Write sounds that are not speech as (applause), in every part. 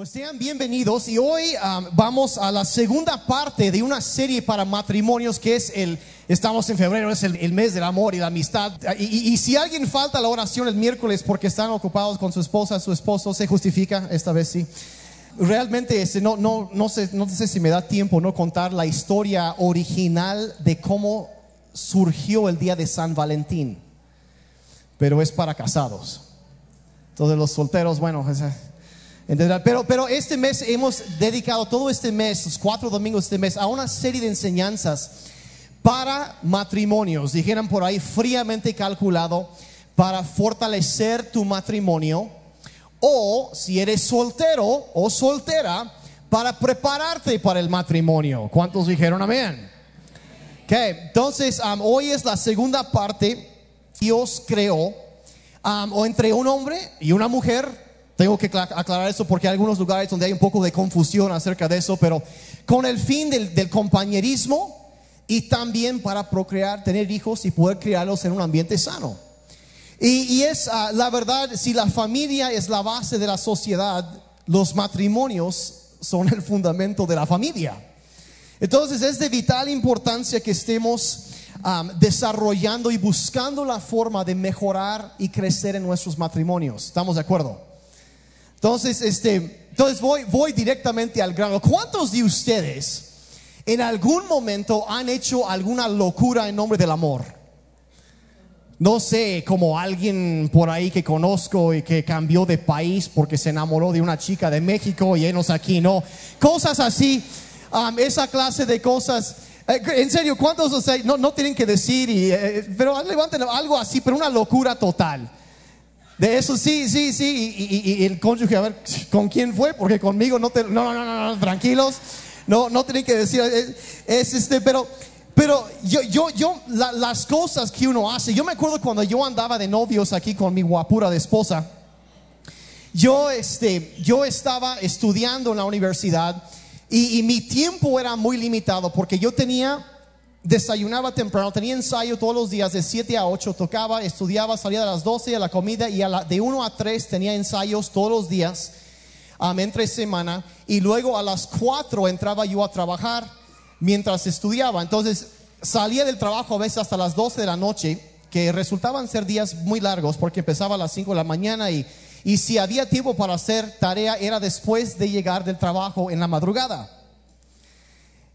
Pues sean bienvenidos y hoy um, vamos a la segunda parte de una serie para matrimonios que es el, estamos en febrero, es el, el mes del amor y la amistad. Y, y- y si alguien falta la oración el miércoles porque están ocupados con su esposa, su esposo, se justifica, esta vez sí. Realmente este, no, no, no, sé, no sé si me da tiempo no contar la historia original de cómo surgió el día de San Valentín, pero es para casados. Entonces los solteros, bueno, entenderán. Pero, pero este mes hemos dedicado todo este mes, los cuatro domingos de este mes, a una serie de enseñanzas para matrimonios, dijeran por ahí fríamente calculado, para fortalecer tu matrimonio, o si eres soltero o soltera, para prepararte para el matrimonio. ¿Cuántos dijeron amén? Ok, entonces hoy es la segunda parte. Dios creó o entre un hombre y una mujer. Tengo que cla- aclarar eso porque hay algunos lugares donde hay un poco de confusión acerca de eso, pero con el fin del, compañerismo y también para procrear, tener hijos y poder criarlos en un ambiente sano. Y, es ah, la verdad, si la familia es la base de la sociedad, los matrimonios son el fundamento de la familia. Entonces es de vital importancia que estemos am, desarrollando y buscando la forma de mejorar y crecer en nuestros matrimonios. ¿Estamos de acuerdo? Entonces, este, entonces voy, voy directamente al grano. ¿Cuántos de ustedes en algún momento han hecho alguna locura en nombre del amor? No sé, como alguien por ahí que conozco y que cambió de país porque se enamoró de una chica de México y enos aquí, no. Cosas así, um, esa clase de cosas. Eh, en serio, ¿cuántos o sea, no, tienen que decir? Y, eh, pero levanten algo así, pero una locura total. De eso sí, sí, sí. Y, el cónyuge, a ver, ¿con quién fue? Porque conmigo no te. No, no, no, tranquilos. No, no tienen que decir. Es, es este, pero. Pero yo, yo, yo, la- las cosas que uno hace. Yo me acuerdo cuando yo andaba de novios aquí con mi guapura de esposa. Yo, este, yo estaba estudiando en la universidad y mi tiempo era muy limitado porque yo tenía, desayunaba temprano, tenía ensayo todos los días de 7 a 8, tocaba, estudiaba, salía a las 12 a la comida y a la, de 1 a 3 tenía ensayos todos los días um, entre semana y luego a las 4 entraba yo a trabajar mientras estudiaba. Entonces salía del trabajo a veces hasta las 12 de la noche, que resultaban ser días muy largos porque empezaba a las 5 de la mañana y, y si había tiempo para hacer tarea era después de llegar del trabajo en la madrugada.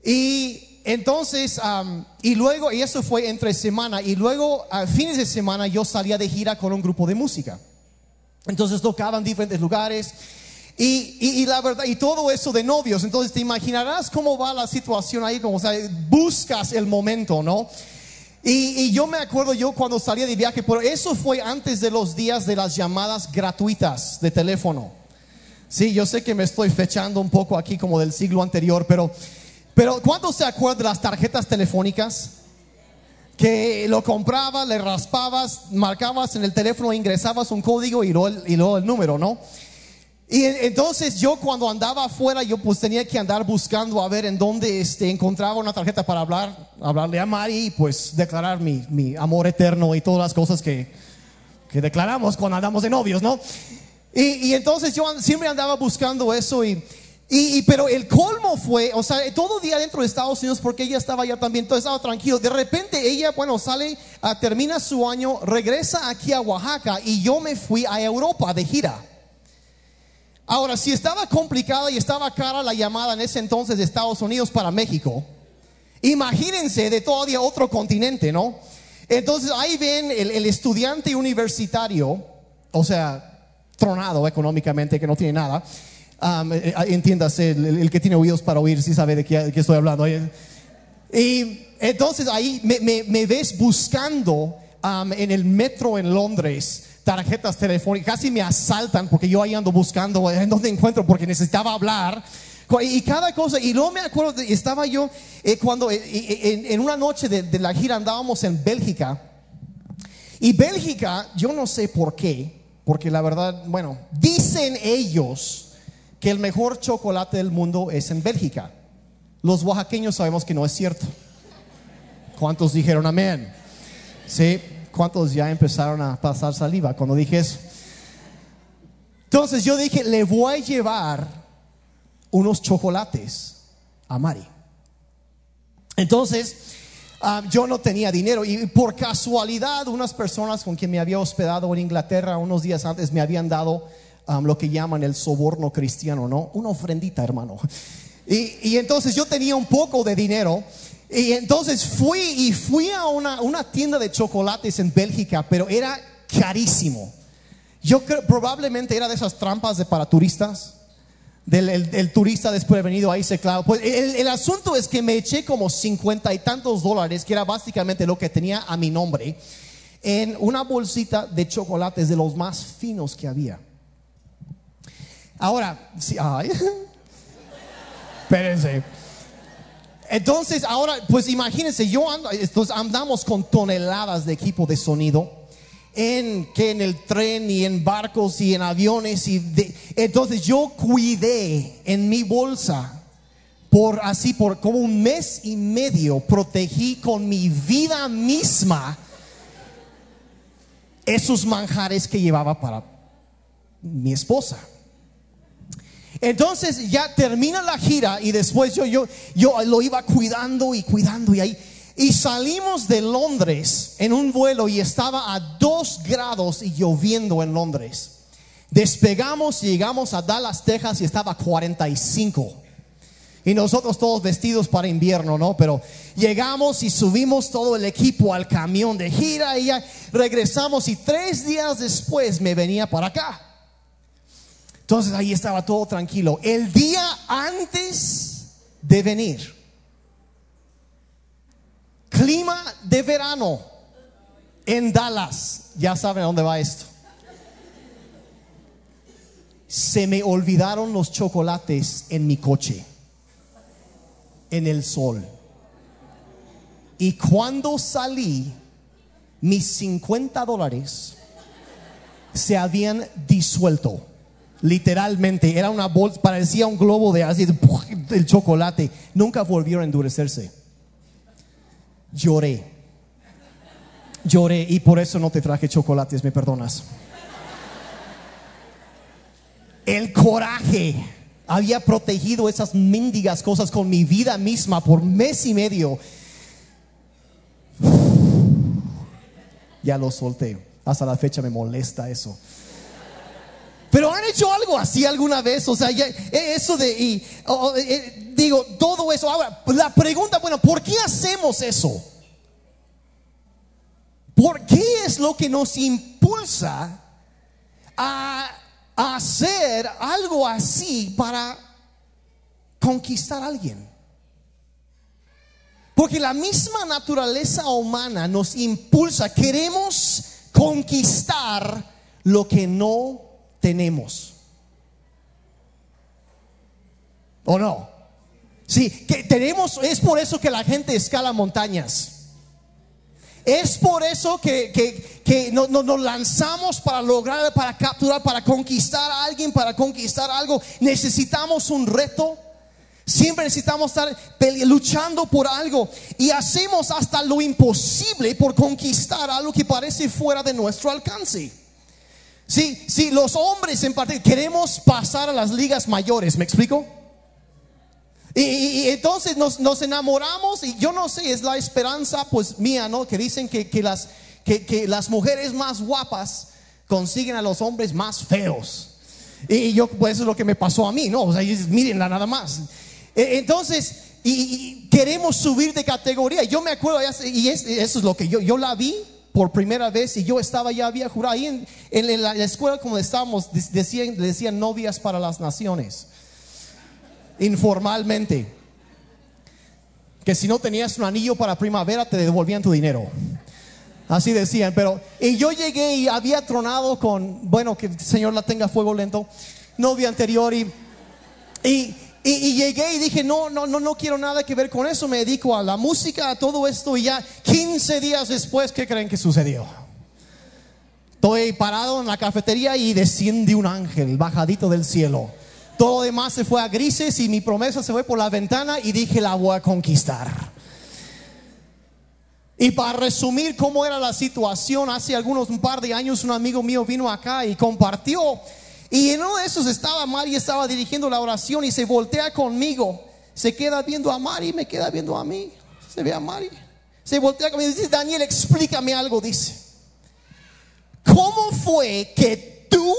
Y entonces, am, y luego, y eso fue entre semana, y luego a fines de semana yo salía de gira con un grupo de música. Entonces tocaban diferentes lugares. Y, y- y la verdad, y todo eso de novios. Entonces te imaginarás cómo va la situación ahí, como o sea, buscas el momento, ¿no? Y, y yo me acuerdo yo cuando salía de viaje, pero eso fue antes de los días de las llamadas gratuitas de teléfono. Sí, yo sé que me estoy fechando un poco aquí como del siglo anterior, pero, pero ¿cuántos se acuerdan de las tarjetas telefónicas? Que lo comprabas, le raspabas, marcabas en el teléfono, ingresabas un código y luego el, y luego el número, ¿no? Y en- entonces yo cuando andaba afuera, yo pues tenía que andar buscando a ver en dónde este, encontraba una tarjeta para hablar, hablarle a Mari y pues declarar mi, mi amor eterno y todas las cosas que, que declaramos cuando andamos de novios, ¿no? Y, y entonces yo siempre andaba buscando eso y, y, y- pero el colmo fue, o sea, todo día dentro de Estados Unidos porque ella estaba allá también, todo estaba tranquilo. De repente ella, bueno, sale, ah, termina su año, regresa aquí a Oaxaca y yo me fui a Europa de gira. Ahora, si estaba complicada y estaba cara la llamada en ese entonces de Estados Unidos para México, imagínense de todavía otro continente, ¿no? Entonces ahí ven el, el estudiante universitario, o sea, tronado económicamente, que no tiene nada. Um, entiéndase, el, el que tiene oídos para oír, sí sabe de qué, de qué estoy hablando. Y entonces ahí me, me- me ves buscando um, en el metro en Londres tarjetas telefónicas, casi me asaltan porque yo ahí ando buscando en dónde encuentro porque necesitaba hablar. Y cada cosa, y luego me acuerdo, de- estaba yo eh, cuando eh, eh, en, en una noche de, de la gira andábamos en Bélgica. Y Bélgica, yo no sé por qué, porque la verdad, bueno, dicen ellos que el mejor chocolate del mundo es en Bélgica. Los oaxaqueños sabemos que no es cierto. ¿Cuántos dijeron amén? Sí, ¿cuántos ya empezaron a pasar saliva cuando dije eso? Entonces yo dije, le voy a llevar unos chocolates a Mari. Entonces, ah, yo no tenía dinero y por casualidad unas personas con quien me había hospedado en Inglaterra unos días antes me habían dado ah, lo que llaman el soborno cristiano, ¿no? Una ofrendita, hermano. Y, y entonces yo tenía un poco de dinero y entonces fui y fui a una, una tienda de chocolates en Bélgica, pero era carísimo. Yo creo, probablemente era de esas trampas de para turistas. Del el, turista después de venido ahí se clava. Pues el, el, asunto es que me eché como cincuenta y tantos dólares, que era básicamente lo que tenía a mi nombre, en una bolsita de chocolates de los más finos que había. Ahora, sí, ay, espérense. Entonces, ahora, pues imagínense, yo ando, andamos con toneladas de equipo de sonido en que en el tren y en barcos y en aviones y entonces yo cuidé en mi bolsa por así por como un mes y medio protegí con mi vida misma esos manjares que llevaba para mi esposa. Entonces ya termina la gira y después yo, yo, yo lo iba cuidando y cuidando y ahí y salimos de Londres en un vuelo y estaba a dos grados y lloviendo en Londres. Despegamos y llegamos a Dallas, Texas y estaba a 45. Y nosotros todos vestidos para invierno, ¿no? Pero llegamos y subimos todo el equipo al camión de gira y ya regresamos y tres días después me venía para acá. Entonces ahí estaba todo tranquilo. El día antes de venir, Clima de verano en Dallas. Ya saben a dónde va esto. Se me olvidaron los chocolates en mi coche, en el sol. Y cuando salí, mis 50 dólares se habían disuelto. Literalmente, era una bolsa, parecía un globo de así, el chocolate. Nunca volvieron a endurecerse lloré. Lloré y por eso no te traje chocolates, me perdonas. El coraje había protegido esas mendigas cosas con mi vida misma por mes y medio. Ya lo solté. Hasta la fecha me molesta eso. Pero han hecho algo así alguna vez, o sea, e, eso de, y, e, digo, todo eso. Ahora, la pregunta, bueno, ¿por qué hacemos eso? ¿Por qué es lo que nos impulsa a, a hacer algo así para conquistar a alguien? Porque la misma naturaleza humana nos impulsa, queremos conquistar lo que no tenemos. ¿O no? Sí, que tenemos, es por eso que la gente escala montañas. Es por eso que, que, nos lanzamos para lograr, para capturar, para conquistar a alguien, para conquistar algo. Necesitamos un reto. Siempre necesitamos estar luchando por algo y hacemos hasta lo imposible por conquistar algo que parece fuera de nuestro alcance. Sí, sí, los hombres en parte queremos pasar a las ligas mayores, ¿me explico? Y, entonces nos, enamoramos y yo no sé, es la esperanza pues mía, ¿no? Que dicen que, las, que, las mujeres más guapas consiguen a los hombres más feos. Y yo, pues eso es lo que me pasó a mí, ¿no? O sea, mírenla nada más. E, entonces, y, queremos subir de categoría. Yo me acuerdo, y eso es lo que yo, yo la vi por primera vez y yo estaba ya había jurado ahí en, en, la escuela como estábamos decían, decían novias para las naciones informalmente. Que si no tenías un anillo para primavera te devolvían tu dinero. Así decían, pero y yo llegué y había tronado con, bueno, que el Señor la tenga fuego lento, novia anterior y, y, y, llegué y dije, no, no, no, no quiero nada que ver con eso, me dedico a la música, a todo esto y ya 15 días después, ¿qué creen que sucedió? Estoy parado en la cafetería y desciende un ángel bajadito del cielo todo lo demás se fue a grises y mi promesa se fue por la ventana y dije la voy a conquistar. Y para resumir cómo era la situación, hace algunos un par de años un amigo mío vino acá y compartió Y en uno de esos estaba Mari, estaba dirigiendo la oración y se voltea conmigo. Se queda viendo a Mari, me queda viendo a mí. Se ve a Mari. Se voltea conmigo y dice, Daniel, explícame algo, dice. ¿Cómo fue que tú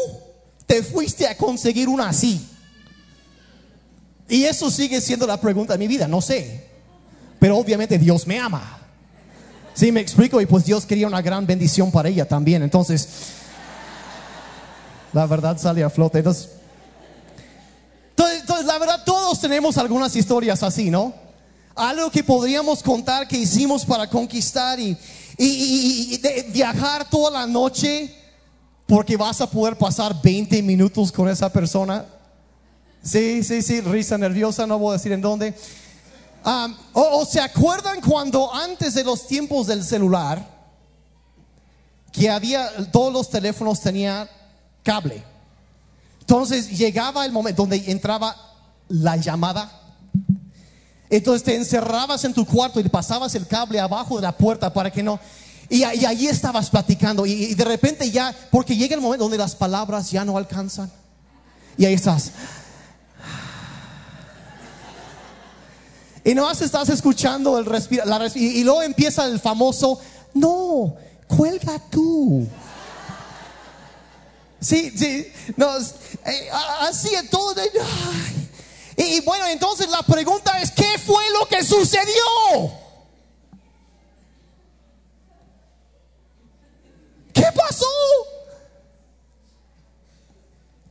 te fuiste a conseguir una así? Y eso sigue siendo la pregunta de mi vida, no sé. Pero obviamente Dios me ama. Sí, me explico. Y pues Dios quería una gran bendición para ella también. Entonces, la verdad sale a flote. Entonces, entonces, la verdad, todos tenemos algunas historias así, ¿no? Algo que podríamos contar que hicimos para conquistar y, viajar toda la noche porque vas a poder pasar 20 minutos con esa persona. Sí, sí, sí, risa nerviosa, no voy a decir en dónde. o, se acuerdan cuando antes de los tiempos del celular, que había, todos los teléfonos tenían cable. Entonces llegaba el momento donde entraba la llamada. Entonces te encerrabas en tu cuarto y pasabas el cable abajo de la puerta para que no... Y, ahí estabas platicando y de repente ya, porque llega el momento donde las palabras ya no alcanzan. Y ahí estás. Y no estás escuchando el respira, y, luego empieza el famoso, no, cuelga tú. Sí, sí, no, eh, en todo. y, y bueno, entonces la pregunta es, ¿qué fue lo que sucedió? ¿Qué pasó?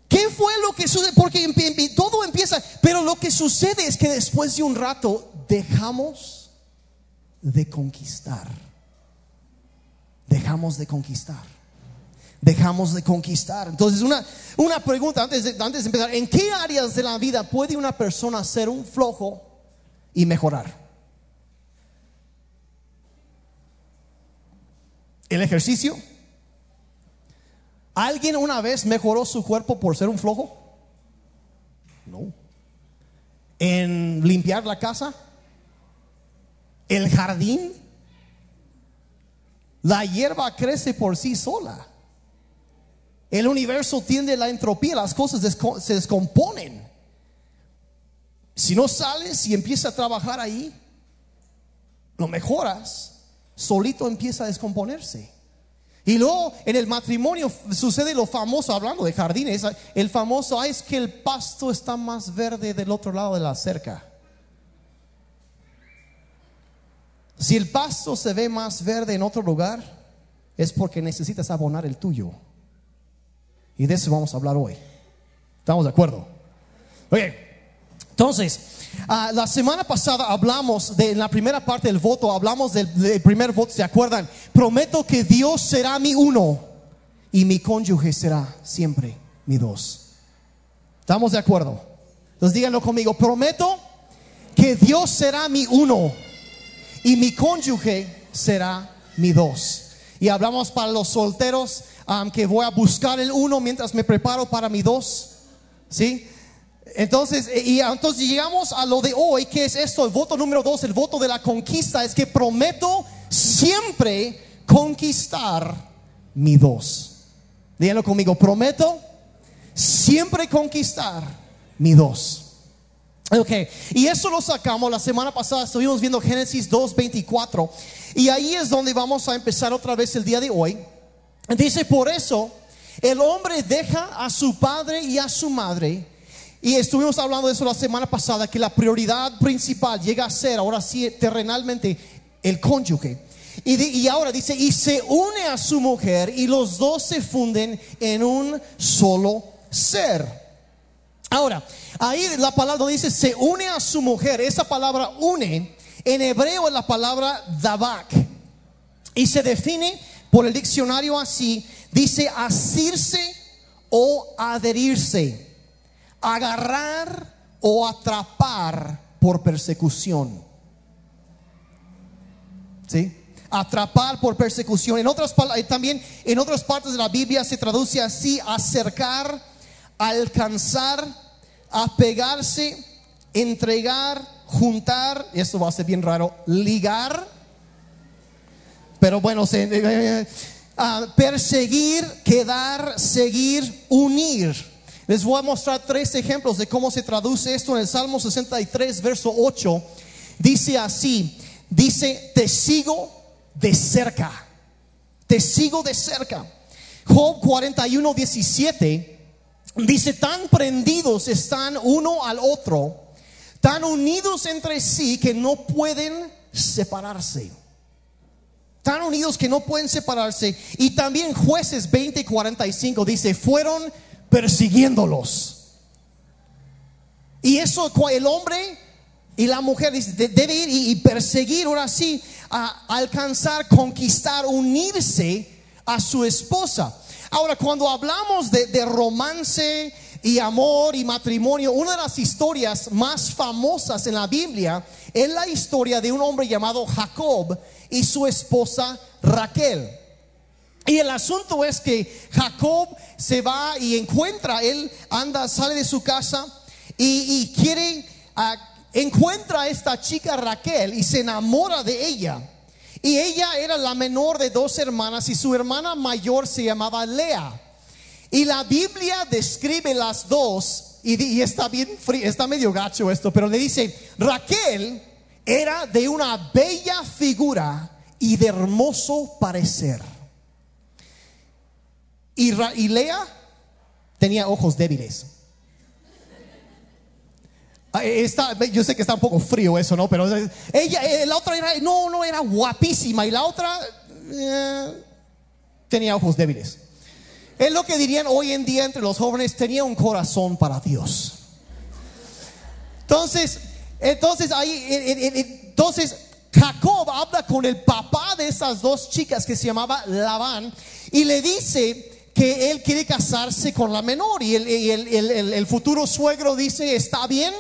¿Qué fue lo que sucede? Porque todo empieza, pero lo que sucede es que después de un rato dejamos de conquistar. Dejamos de conquistar. Dejamos de conquistar. Entonces, una, una pregunta antes de, antes de empezar. ¿En qué áreas de la vida puede una persona ser un flojo y mejorar? ¿El ejercicio? ¿Alguien una vez mejoró su cuerpo por ser un flojo? No. ¿En limpiar la casa? ¿El jardín? La hierba crece por sí sola. El universo tiende la entropía, las cosas se descomponen. Si no sales y empiezas a trabajar ahí, lo mejoras, solito empieza a descomponerse. Y luego en el matrimonio sucede lo famoso, hablando de jardines, el famoso es que el pasto está más verde del otro lado de la cerca. Si el pasto se ve más verde en otro lugar, es porque necesitas abonar el tuyo. Y de eso vamos a hablar hoy. ¿Estamos de acuerdo? Oye, entonces, ah, la semana pasada hablamos de en la primera parte del voto, hablamos del, primer voto, ¿se acuerdan? Prometo que Dios será mi uno y mi cónyuge será siempre mi dos. ¿Estamos de acuerdo? Entonces díganlo conmigo, prometo que Dios será mi uno y mi cónyuge será mi dos. Y hablamos para los solteros um, que voy a buscar el uno mientras me preparo para mi dos. ¿Sí? Entonces, y entonces llegamos a lo de hoy, que es esto, el voto número dos, el voto de la conquista, es que prometo siempre conquistar mi dos. Díganlo conmigo, prometo siempre conquistar mi dos. Ok, y eso lo sacamos la semana pasada, estuvimos viendo Génesis 2.24 y ahí es donde vamos a empezar otra vez el día de hoy. Dice, por eso el hombre deja a su padre y a su madre y estuvimos hablando de eso la semana pasada, que la prioridad principal llega a ser ahora sí terrenalmente el cónyuge. Y, ahora dice, y se une a su mujer y los dos se funden en un solo ser. Ahora, ahí la palabra dice, se une a su mujer, esa palabra une, en hebreo es la palabra dabak. Y se define por el diccionario así, dice asirse o adherirse agarrar o atrapar por persecución. ¿Sí? Atrapar por persecución. En otras eh, también en otras partes de la Biblia se traduce así: acercar, alcanzar, apegarse, entregar, juntar. Esto va a ser bien raro. Ligar. Pero bueno, se, eh, eh, perseguir, quedar, seguir, unir. Les voy a mostrar tres ejemplos de cómo se traduce esto en el Salmo 63, verso 8. Dice así, dice, te sigo de cerca, te sigo de cerca. Job 41, 17 dice, tan prendidos están uno al otro, tan unidos entre sí que no pueden separarse. Tan unidos que no pueden separarse. Y también jueces 20 y 45 dice, fueron persiguiéndolos. Y eso el hombre y la mujer dice, debe ir y perseguir ahora sí a alcanzar, conquistar, unirse a su esposa. Ahora, cuando hablamos de, de, romance y amor y matrimonio, una de las historias más famosas en la Biblia es la historia de un hombre llamado Jacob y su esposa Raquel. Y el asunto es que Jacob se va y encuentra, él anda, sale de su casa y, quiere, uh, encuentra a esta chica Raquel y se enamora de ella. Y ella era la menor de dos hermanas y su hermana mayor se llamaba Lea. Y la Biblia describe las dos y, y está bien está medio gacho esto, pero le dice, Raquel era de una bella figura y de hermoso parecer. Y, Lea tenía ojos débiles. Ah, está, yo sé que está un poco frío eso, ¿no? Pero ella, eh, la otra era, no, no era guapísima y la otra eh, tenía ojos débiles. Es lo que dirían hoy en día entre los jóvenes, tenía un corazón para Dios. Entonces, entonces ahí, entonces Jacob habla con el papá de esas dos chicas que se llamaba Labán y le dice que él quiere casarse con la menor y el, futuro suegro dice, está bien,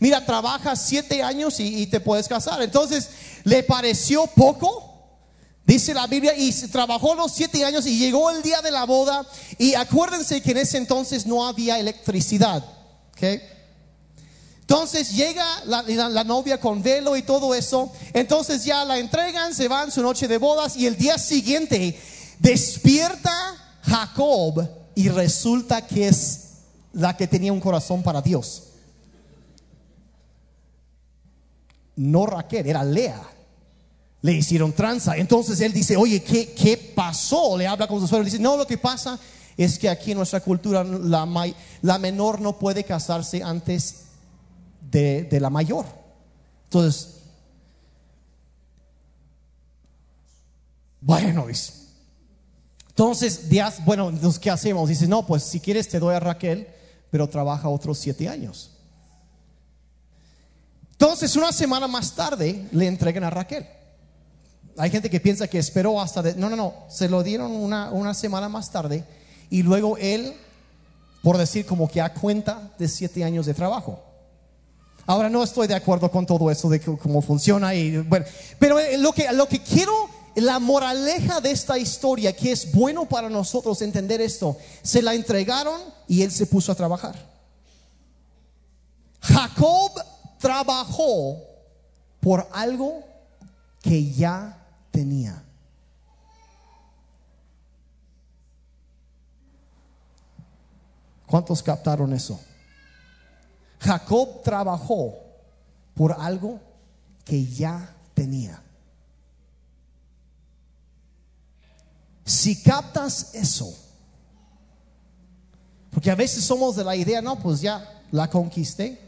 mira, trabaja siete años y, te puedes casar. Entonces, le pareció poco. Dice la Biblia, y trabajó los siete años y llegó el día de la boda. Y acuérdense que en ese entonces no había electricidad. Entonces llega la, novia con velo y todo eso. Entonces ya la entregan, se van su noche de bodas y el día siguiente despierta Jacob y resulta que es la que tenía un corazón para Dios. No Raquel, era Lea. Le hicieron tranza. Entonces él dice, oye, ¿qué, qué pasó? Le habla con su suegro. Dice, no, lo que pasa es que aquí en nuestra cultura la, la menor no puede casarse antes de, de la mayor. Entonces, bueno, dice, entonces, días, bueno, entonces, ¿qué hacemos? Dice, no, pues si quieres te doy a Raquel, pero trabaja otros siete años. Entonces, una semana más tarde le entregan a Raquel. Hay gente que piensa que esperó hasta... De, no, no, no, se lo dieron una, una semana más tarde y luego él, por decir como que a cuenta de siete años de trabajo. Ahora no estoy de acuerdo con todo eso de cómo funciona y bueno, pero lo que, lo que quiero la moraleja de esta historia, que es bueno para nosotros entender esto, se la entregaron y él se puso a trabajar. Jacob trabajó por algo que ya tenía. ¿Cuántos captaron eso? Jacob trabajó por algo que ya tenía. Si captas eso, porque a veces somos de la idea, no, pues ya la conquisté.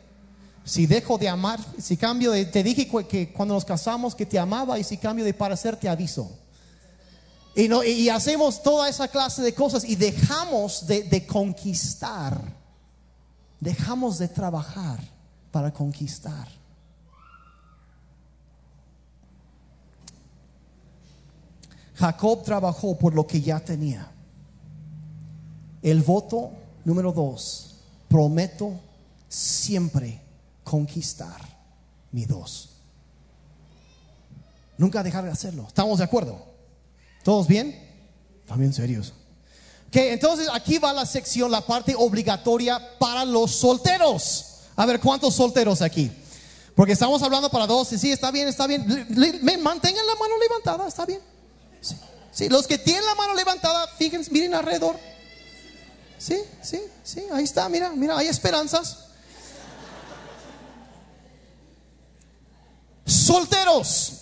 Si dejo de amar, si cambio de, te dije que cuando nos casamos que te amaba y si cambio de parecer te aviso. Y, no, y hacemos toda esa clase de cosas y dejamos de, de conquistar, dejamos de trabajar para conquistar. Jacob trabajó por lo que ya tenía. El voto número dos, prometo siempre conquistar mi dos. Nunca dejar de hacerlo. ¿Estamos de acuerdo? ¿Todos bien? También serios. Entonces aquí va la sección, la parte obligatoria para los solteros. A ver, ¿cuántos solteros aquí? Porque estamos hablando para dos. Sí, está bien, está bien. Mantengan la mano levantada, está bien. Sí. los que tienen la mano levantada, fíjense, miren alrededor. Sí, sí, sí, ahí está, mira, mira, hay esperanzas. Solteros,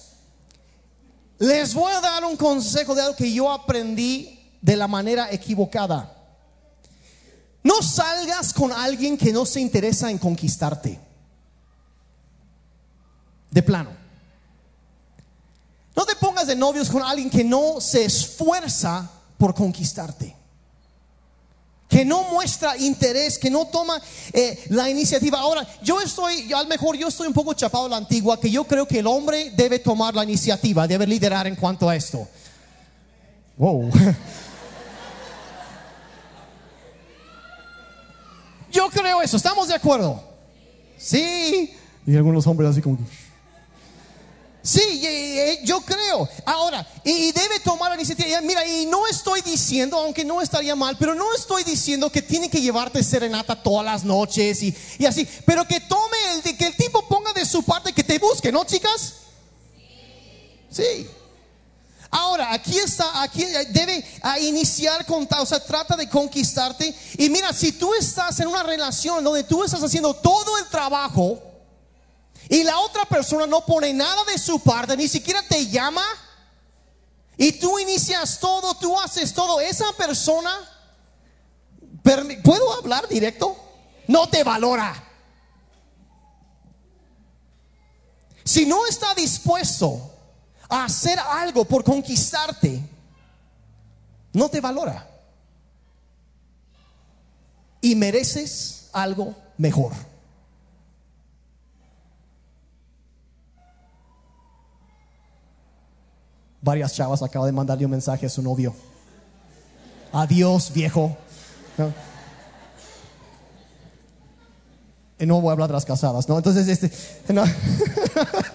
les voy a dar un consejo de algo que yo aprendí de la manera equivocada. No salgas con alguien que no se interesa en conquistarte. De plano. No te pongas de novios con alguien que no se esfuerza por conquistarte. Que no muestra interés, que no toma eh, la iniciativa. Ahora, yo estoy, yo, a lo mejor yo estoy un poco chapado a la antigua, que yo creo que el hombre debe tomar la iniciativa, debe liderar en cuanto a esto. Wow. (laughs) Yo creo eso, ¿estamos de acuerdo? Sí. Y algunos hombres así como Sí, yo creo. Ahora, y debe tomar la iniciativa. Mira, y no estoy diciendo, aunque no estaría mal, pero no estoy diciendo que tiene que llevarte serenata todas las noches y, y así. Pero que tome el, que el tipo ponga de su parte, que te busque, ¿no, chicas? Sí. Ahora, aquí está, aquí debe iniciar con, o sea, trata de conquistarte. Y mira, si tú estás en una relación donde tú estás haciendo todo el trabajo y la otra persona no pone nada de su parte, ni siquiera te llama, y tú inicias todo, tú haces todo, esa persona, ¿puedo hablar directo? No te valora. Si no está dispuesto hacer algo por conquistarte, no te valora. Y mereces algo mejor. Varias chavas acaban de mandarle un mensaje a su novio. Adiós, viejo. Y no voy a hablar de las casadas, ¿no? Entonces, este. No. (laughs)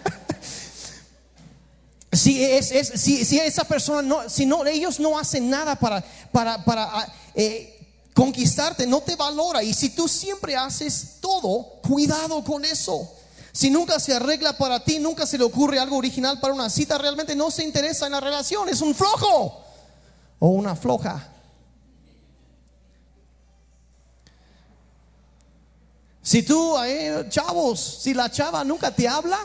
Si, es, si, si, esa persona no, si no, ellos no hacen nada para, para, para ah, eh, conquistarte, no te valora. Y si tú siempre haces todo, cuidado con eso. Si nunca se arregla para ti, nunca se le ocurre algo original para una cita, realmente no se interesa en la relación, es un flojo o una floja. Si tú, eh, chavos, si la chava nunca te habla,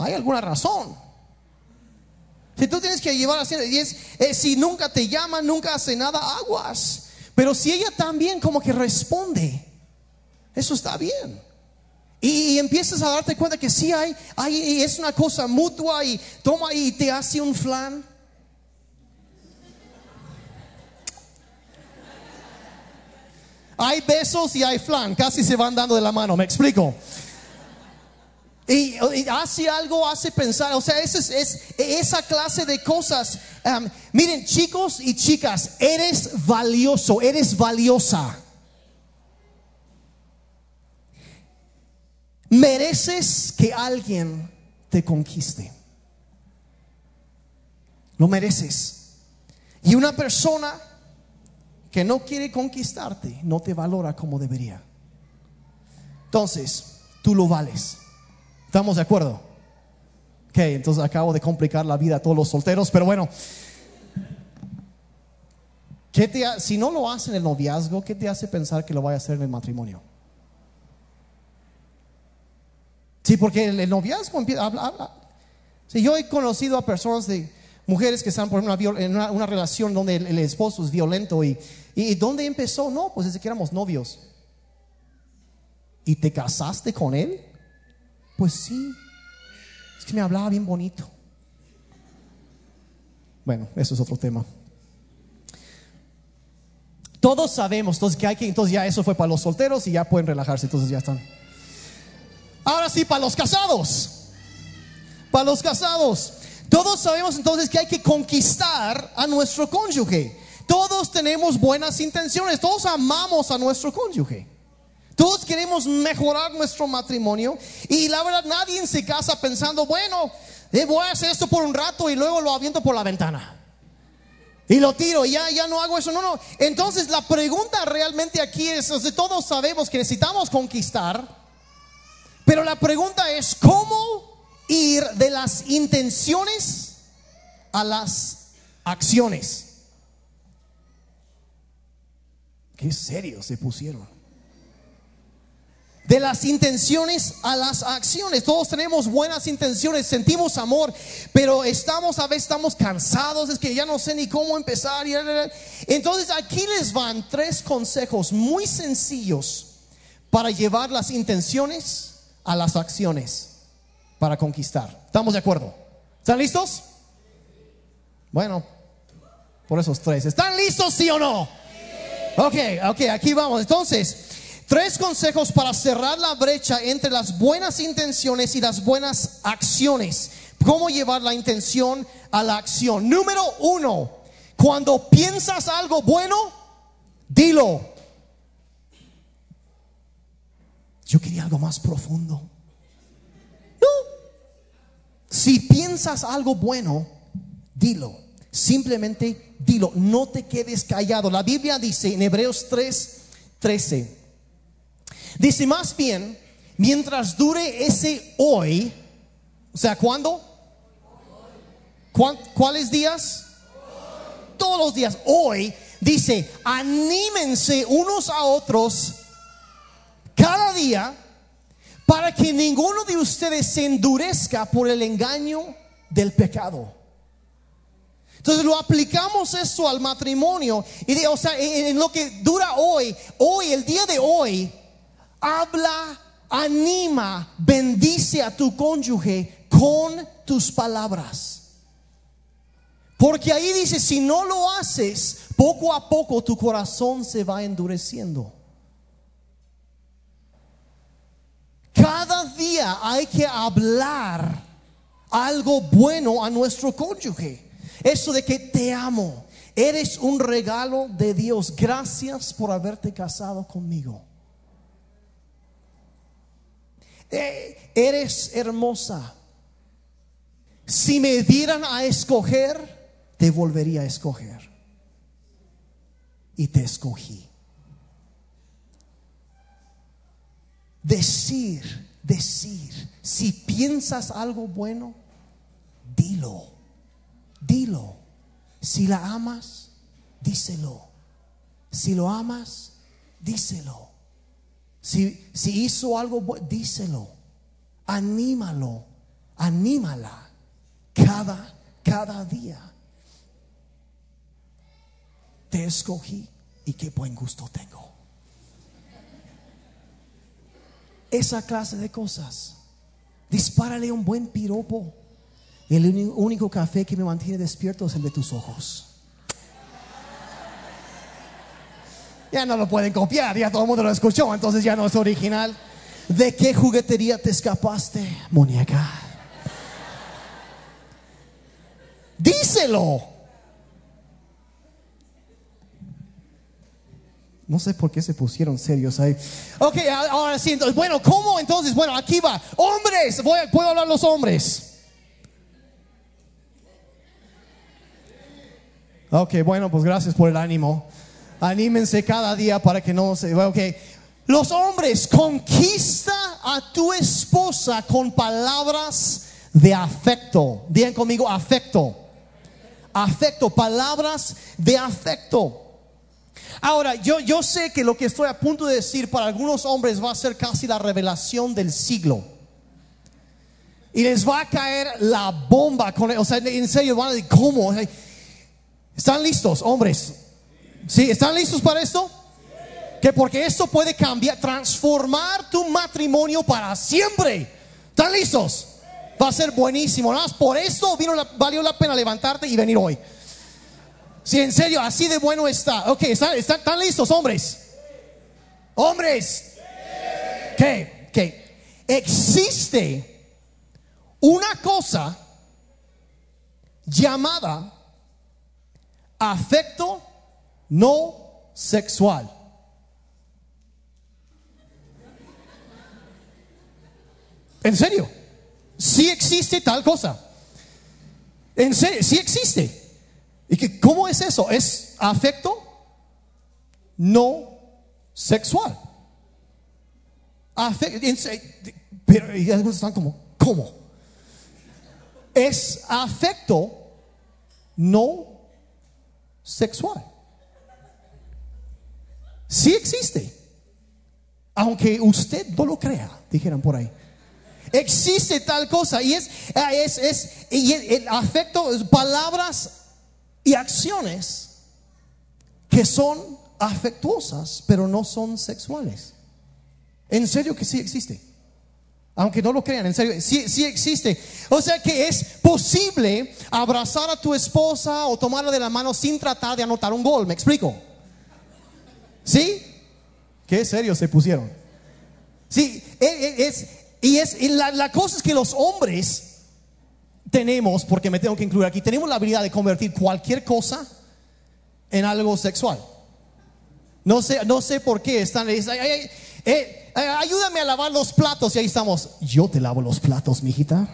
Hay alguna razón. Si tú tienes que llevar a 10, eh, si nunca te llama, nunca hace nada, aguas. Pero si ella también como que responde, eso está bien. Y, empiezas a darte cuenta que sí hay, hay, es una cosa mutua y toma y te hace un flan. Hay besos y hay flan, casi se van dando de la mano, me explico. Y, hace algo, hace pensar, o sea, es, es esa clase de cosas. Miren, chicos y chicas, eres valioso, eres valiosa. Mereces que alguien te conquiste. Lo mereces. Y una persona que no quiere conquistarte no te valora como debería. Entonces, tú lo vales. ¿Estamos de acuerdo? Ok, entonces acabo de complicar la vida a todos los solteros, pero bueno. ¿qué te, si no lo hace en el noviazgo, ¿qué te hace pensar que lo vaya a hacer en el matrimonio? Sí, porque el, noviazgo empieza a hablar. Sí, yo he conocido a personas de mujeres que están por en una, relación donde el, esposo es violento y, y ¿dónde empezó? No, pues desde que éramos novios. ¿Y te casaste con él? Pues sí, es que me hablaba bien bonito. Bueno, eso es otro tema. Todos sabemos entonces que hay que, entonces ya eso fue para los solteros y ya pueden relajarse, entonces ya están. Ahora sí, para los casados. Para los casados. Todos sabemos entonces que hay que conquistar a nuestro cónyuge. Todos tenemos buenas intenciones, todos amamos a nuestro cónyuge. Todos queremos mejorar nuestro matrimonio y la verdad nadie se casa pensando, bueno, eh, voy a hacer esto por un rato y luego lo aviento por la ventana. Y lo tiro, y ya, ya no hago eso. No, no. Entonces la pregunta realmente aquí es, todos sabemos que necesitamos conquistar, pero la pregunta es, ¿cómo ir de las intenciones a las acciones? Qué serio se pusieron. De las intenciones a las acciones. Todos tenemos buenas intenciones, sentimos amor, pero estamos a veces estamos cansados, es que ya no sé ni cómo empezar. Entonces aquí les van tres consejos muy sencillos para llevar las intenciones a las acciones para conquistar. ¿Estamos de acuerdo? ¿Están listos? Bueno, por esos tres. ¿Están listos, sí o no? Ok, ok, aquí vamos. Entonces, Tres consejos para cerrar la brecha entre las buenas intenciones y las buenas acciones. ¿Cómo llevar la intención a la acción? Número uno, cuando piensas algo bueno, dilo. Yo quería algo más profundo. No. Si piensas algo bueno, dilo. Simplemente dilo. No te quedes callado. La Biblia dice en Hebreos 3, 13. Dice más bien, mientras dure ese hoy, o sea, ¿cuándo? ¿Cuáles días? Todos los días. Hoy dice, anímense unos a otros cada día para que ninguno de ustedes se endurezca por el engaño del pecado. Entonces lo aplicamos eso al matrimonio y o sea, en lo que dura hoy, hoy, el día de hoy, habla, anima, bendice a tu cónyuge con tus palabras. Porque ahí dice, si no lo haces, poco a poco tu corazón se va endureciendo. Cada día hay que hablar algo bueno a nuestro cónyuge. Eso de que te amo. Eres un regalo de Dios. Gracias por haberte casado conmigo. Eh, eres hermosa. Si me dieran a escoger, te volvería a escoger. Y te escogí. Decir, decir, si piensas algo bueno, dilo, dilo. Si la amas, díselo. Si lo amas, díselo. Si, hizo algo díselo. Anímalo. Anímala. Cada, cada día. Te escogí y qué buen gusto tengo. Esa clase de cosas. Dispárale un buen piropo. El único café que me mantiene despierto es el de tus ojos. Ya no lo pueden copiar, ya todo el mundo lo escuchó, entonces ya no es original. ¿De qué juguetería te escapaste, muñeca? Díselo. No sé por qué se pusieron serios ahí. Ok, ahora sí, entonces, bueno, ¿cómo entonces? Bueno, aquí va. Hombres, voy, puedo hablar los hombres. Ok, bueno, pues gracias por el ánimo. Anímense cada día para que no se... Ok. Los hombres, conquista a tu esposa con palabras de afecto. Digan conmigo, afecto. Afecto, palabras de afecto. Ahora, yo, yo sé que lo que estoy a punto de decir para algunos hombres va a ser casi la revelación del siglo. Y les va a caer la bomba con, o sea, en serio, van a decir, ¿cómo? ¿Están listos, hombres? ¿Sí? ¿Están listos para esto? Que porque esto puede cambiar, transformar tu matrimonio para siempre. ¿Están listos? Va a ser buenísimo. Nada más por eso vino valió la pena levantarte y venir hoy. Si en serio, así de bueno está. Ok, ¿están, están, listos, hombres? Hombres. ¿Qué? ¿Qué? Existe una cosa llamada afecto no sexual. ¿En serio? Sí existe tal cosa. En serio, sí existe. ¿Y que, cómo es eso? Es afecto no sexual. Afecto, pero y algunos están como, ¿cómo? Es afecto no sexual. Sí existe. Aunque usted no lo crea, dijeran por ahí. Existe tal cosa y es, es, es y el afecto, palabras y acciones que son afectuosas, pero no son sexuales. En serio que sí existe. Aunque no lo crean, en serio, sí, sí existe. O sea que es posible abrazar a tu esposa o tomarla de la mano sin tratar de anotar un gol. ¿Me explico? ¿Sí? Qué serio se pusieron. Sí, e, e, es, y es la, la cosa es que los hombres tenemos, porque me tengo que incluir aquí, tenemos la habilidad de convertir cualquier cosa en algo sexual. No sé, no sé por qué están. Eh, eh, ayúdame a lavar los platos y ahí estamos. Yo te lavo los platos, mijita.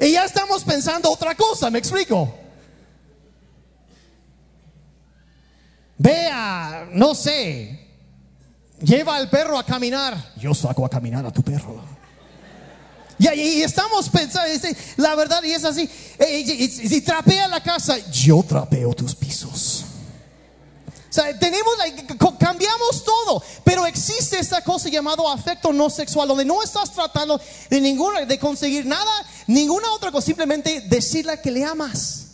Y ya estamos pensando otra cosa, me explico. Vea, no sé, lleva al perro a caminar. Yo saco a caminar a tu perro. Y, ahí estamos pensando, la verdad, y es así. Si trapea la casa, yo trapeo tus pisos. O sea, tenemos, cambiamos todo, pero existe esta cosa llamado afecto no sexual, donde no estás tratando de ninguna, de conseguir nada, ninguna otra cosa, simplemente decirle que le amas.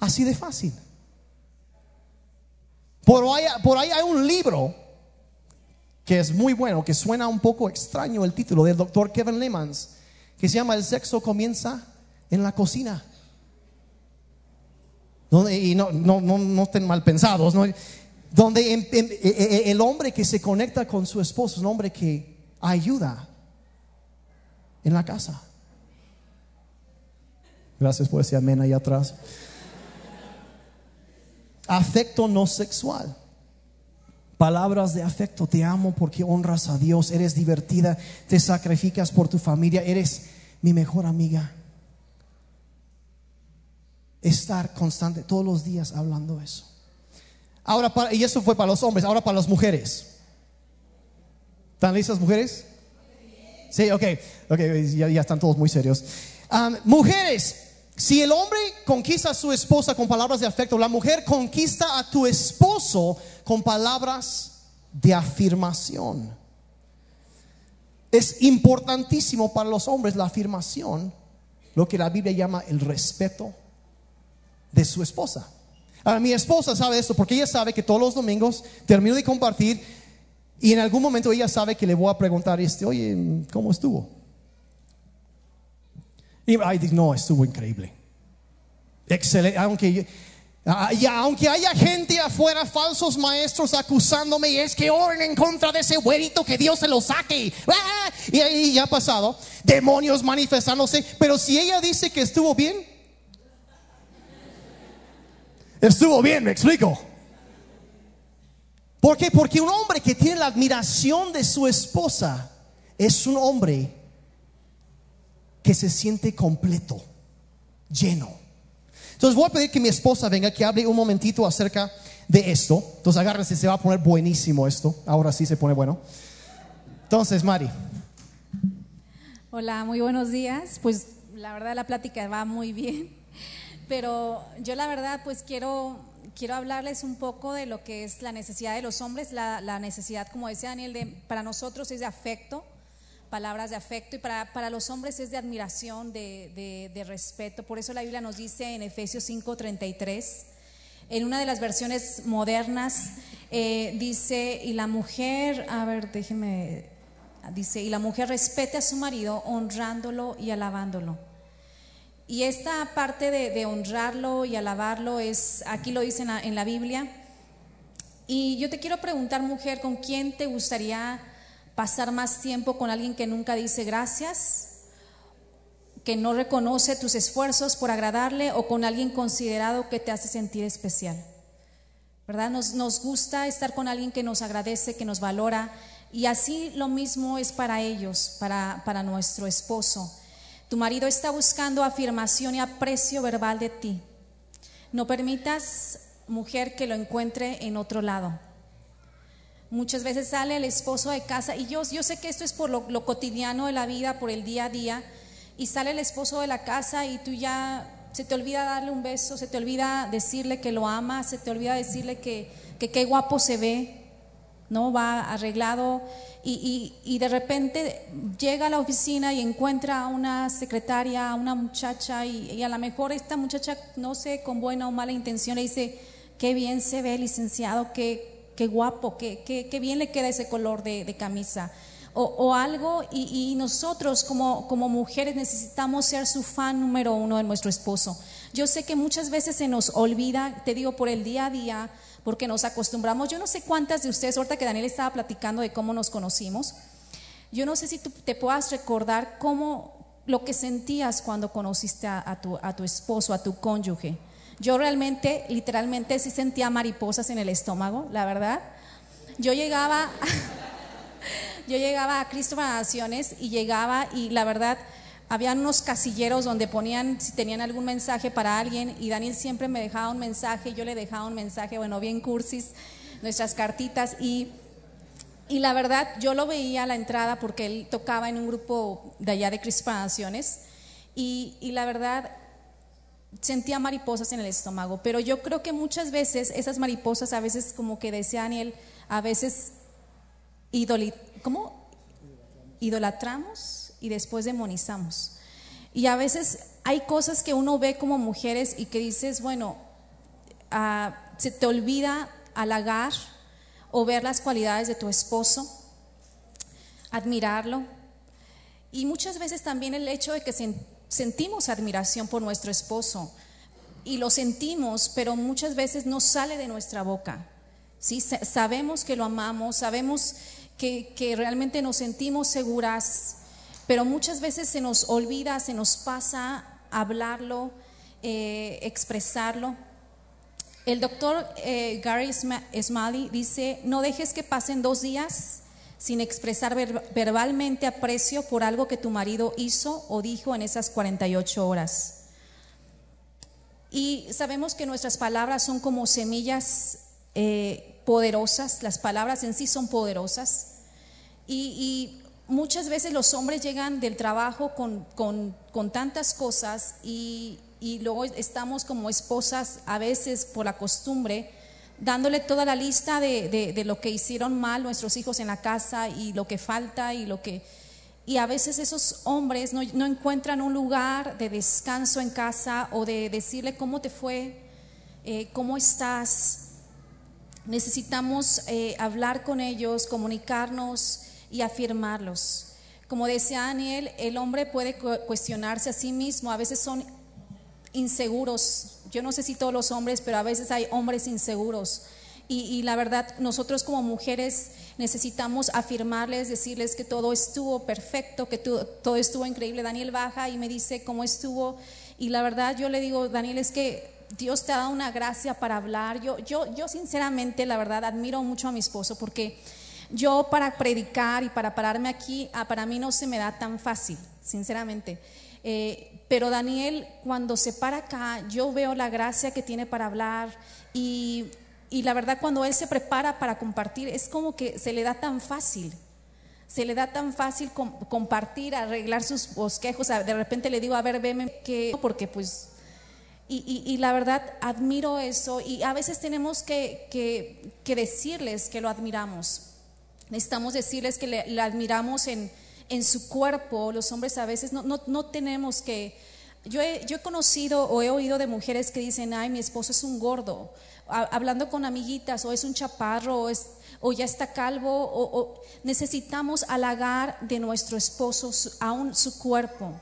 Así de fácil. Por ahí, hay un libro que es muy bueno, que suena un poco extraño el título del doctor Kevin Lemans, que se llama El sexo comienza en la cocina. y no, no, no, estén mal pensados, donde e, e, e, el hombre que se conecta con su esposo es un hombre que ayuda en la casa. Gracias por ese amén ahí atrás. Afecto no sexual. Palabras de afecto, te amo porque honras a Dios, eres divertida, te sacrificas por tu familia, eres mi mejor amiga. Estar constante todos los días hablando eso. Ahora, y eso fue para los hombres, ahora para las mujeres. ¿Están listas mujeres? Sí, ok, ok, ya, están todos muy serios. mujeres, si el hombre conquista a su esposa con palabras de afecto, la mujer conquista a tu esposo con palabras de afirmación. Es importantísimo para los hombres la afirmación, lo que la Biblia llama el respeto de su esposa. Ahora, mi esposa sabe esto porque ella sabe que todos los domingos termino de compartir y en algún momento ella sabe que le voy a preguntar, este, oye, ¿cómo estuvo? Y ay, no, estuvo increíble. Excelente, aunque, aunque haya gente afuera, falsos maestros acusándome, y es que oren en contra de ese güerito, que Dios se lo saque. Ah, y ahí ya ha pasado, demonios manifestándose. Pero si ella dice que estuvo bien, estuvo bien, me explico. ¿Por qué? Porque un hombre que tiene la admiración de su esposa es un hombre que se siente completo, lleno. Entonces voy a pedir que mi esposa venga, que hable un momentito acerca de esto. Entonces agárrense, se va a poner buenísimo esto. Ahora sí se pone bueno. Entonces, Mari. Hola, muy buenos días. Pues la verdad la plática va muy bien, pero yo la verdad pues quiero, quiero hablarles un poco de lo que es la necesidad de los hombres, la, necesidad, como decía Daniel, de, para nosotros es de afecto, palabras de afecto y para, para los hombres es de admiración, de, de, respeto. Por eso la Biblia nos dice en Efesios 5:33, en una de las versiones modernas, eh, dice, y la mujer, a ver, déjeme, dice, y la mujer respete a su marido honrándolo y alabándolo. Y esta parte de, honrarlo y alabarlo es, aquí lo dice en la, en la Biblia. Y yo te quiero preguntar, mujer, ¿con quién te gustaría pasar más tiempo con alguien que nunca dice gracias, que no reconoce tus esfuerzos por agradarle o con alguien considerado que te hace sentir especial. ¿Verdad? Nos, gusta estar con alguien que nos agradece, que nos valora y así lo mismo es para ellos, para, para nuestro esposo. Tu marido está buscando afirmación y aprecio verbal de ti. No permitas, mujer, que lo encuentre en otro lado. Muchas veces sale el esposo de casa y yo, yo sé que esto es por lo, cotidiano de la vida, por el día a día, y sale el esposo de la casa y tú ya se te olvida darle un beso, se te olvida decirle que lo amas, se te olvida decirle que, que qué guapo se ve, ¿no? Va arreglado y, y, de repente llega a la oficina y encuentra a una secretaria, a una muchacha y, a lo mejor esta muchacha, no sé, con buena o mala intención le dice, qué bien se ve licenciado, qué, qué guapo, qué, qué, qué, bien le queda ese color de, de camisa. O, o, algo y, y nosotros como, como mujeres necesitamos ser su fan número uno de nuestro esposo. Yo sé que muchas veces se nos olvida, te digo, por el día a día, porque nos acostumbramos. Yo no sé cuántas de ustedes, ahorita que Daniel estaba platicando de cómo nos conocimos, yo no sé si tú te puedas recordar cómo lo que sentías cuando conociste a, tu, a tu esposo, a tu cónyuge. Yo realmente, literalmente, sí sentía mariposas en el estómago, la verdad. Yo llegaba, (laughs) yo llegaba a Cristo para Naciones y llegaba y la verdad habían unos casilleros donde ponían si tenían algún mensaje para alguien y Daniel siempre me dejaba un mensaje, yo le dejaba un mensaje, bueno, bien cursis, nuestras cartitas y, y la verdad yo lo veía a la entrada porque él tocaba en un grupo de allá de Crispaciones y, y la verdad sentía mariposas en el estómago, pero yo creo que muchas veces esas mariposas a veces como que decía Daniel, a veces ¿cómo? idolatramos y después demonizamos. Y a veces hay cosas que uno ve como mujeres y que dices, bueno, ah, se te olvida halagar o ver las cualidades de tu esposo, admirarlo. Y muchas veces también el hecho de que sentimos admiración por nuestro esposo y lo sentimos, pero muchas veces no sale de nuestra boca. ¿sí? Sabemos que lo amamos, sabemos que, que realmente nos sentimos seguras pero muchas veces se nos olvida, se nos pasa hablarlo, eh, expresarlo. El doctor eh, Gary Smalley dice, no dejes que pasen dos días sin expresar verbalmente aprecio por algo que tu marido hizo o dijo en esas 48 horas. Y sabemos que nuestras palabras son como semillas eh, poderosas, las palabras en sí son poderosas. y muchas veces los hombres llegan del trabajo con, tantas cosas y, luego estamos como esposas a veces por la costumbre dándole toda la lista de, lo que hicieron mal nuestros hijos en la casa y lo que falta y lo que... Y a veces esos hombres no, encuentran un lugar de descanso en casa o de decirle cómo te fue, eh, cómo estás. Necesitamos eh, hablar con ellos, comunicarnos y afirmarlos. Como decía Daniel, el hombre puede cuestionarse a sí mismo, a veces son inseguros. Yo no sé si todos los hombres, pero a veces hay hombres inseguros. Y, la verdad, nosotros como mujeres necesitamos afirmarles, decirles que todo estuvo perfecto, que todo estuvo increíble. Daniel baja y me dice cómo estuvo. Y la verdad, yo le digo, Daniel, es que Dios te ha dado una gracia para hablar. Yo, yo, yo sinceramente, la verdad, admiro mucho a mi esposo porque yo para predicar y para pararme aquí, ah, para mí no se me da tan fácil, sinceramente. Eh, pero Daniel, cuando se para acá, yo veo la gracia que tiene para hablar y, la verdad cuando él se prepara para compartir, es como que se le da tan fácil. Se le da tan fácil compartir, arreglar sus bosquejos. De repente le digo, a ver, veme que, porque pues y, la verdad admiro eso y a veces tenemos que, que, decirles que lo admiramos. Necesitamos decirles que le, admiramos en, en, su cuerpo. Los hombres a veces no, no, no tenemos que... Yo he, yo he, conocido o he oído de mujeres que dicen, ay, mi esposo es un gordo, hablando con amiguitas, o es un chaparro, o, es, o ya está calvo, o, necesitamos halagar de nuestro esposo aún su cuerpo,